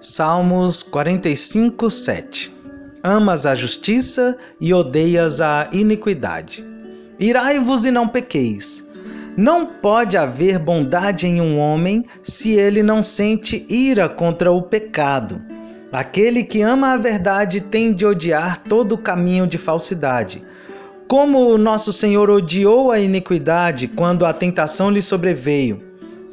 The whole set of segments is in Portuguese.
Salmos 45, 7 Amas a justiça e odeias a iniquidade. Irai-vos e não pequeis. Não pode haver bondade em um homem se ele não sente ira contra o pecado. Aquele que ama a verdade tem de odiar todo o caminho de falsidade. Como o nosso Senhor odiou a iniquidade quando a tentação lhe sobreveio,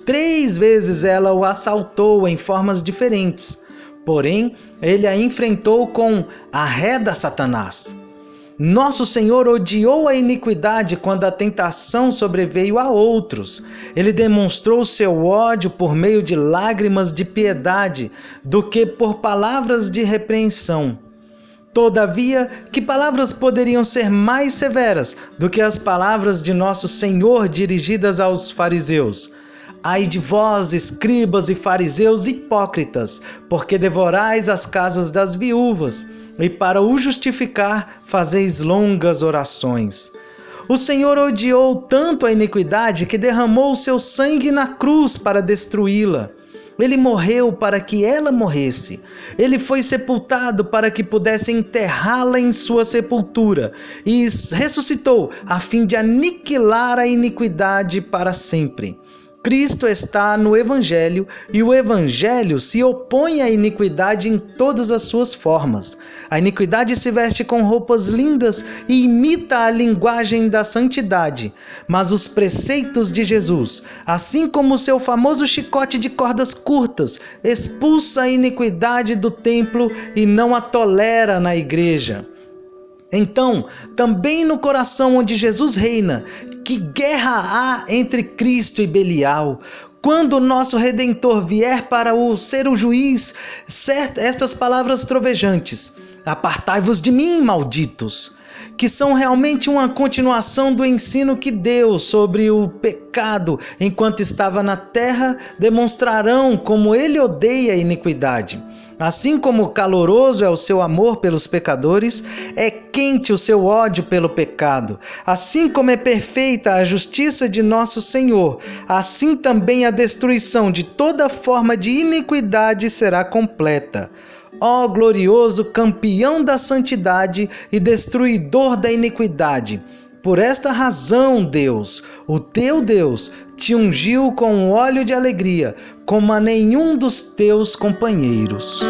Três vezes ela o assaltou em formas diferentes, porém ele a enfrentou com a ré da Satanás. Nosso Senhor odiou a iniquidade quando a tentação sobreveio a outros. Ele demonstrou seu ódio por meio de lágrimas de piedade do que por palavras de repreensão. Todavia, que palavras poderiam ser mais severas do que as palavras de nosso Senhor dirigidas aos fariseus? Ai de vós, escribas e fariseus hipócritas, porque devorais as casas das viúvas, e para o justificar fazeis longas orações. O Senhor odiou tanto a iniquidade que derramou o seu sangue na cruz para destruí-la. Ele morreu para que ela morresse. Ele foi sepultado para que pudesse enterrá-la em sua sepultura. E ressuscitou a fim de aniquilar a iniquidade para sempre. Cristo está no Evangelho e o Evangelho se opõe à iniquidade em todas as suas formas. A iniquidade se veste com roupas lindas e imita a linguagem da santidade, mas os preceitos de Jesus, assim como o seu famoso chicote de cordas curtas, expulsa a iniquidade do templo e não a tolera na igreja. Então, também no coração onde Jesus reina, que guerra há entre Cristo e Belial? Quando o nosso Redentor vier para o ser o juiz, certo, estas palavras trovejantes: Apartai-vos de mim, malditos que são realmente uma continuação do ensino que deu sobre o pecado enquanto estava na terra, demonstrarão como ele odeia a iniquidade. Assim como caloroso é o seu amor pelos pecadores, é quente o seu ódio pelo pecado. Assim como é perfeita a justiça de nosso Senhor, assim também a destruição de toda forma de iniquidade será completa. Ó glorioso campeão da santidade e destruidor da iniquidade! Por esta razão, Deus, o teu Deus, te ungiu com óleo de alegria, como a nenhum dos teus companheiros.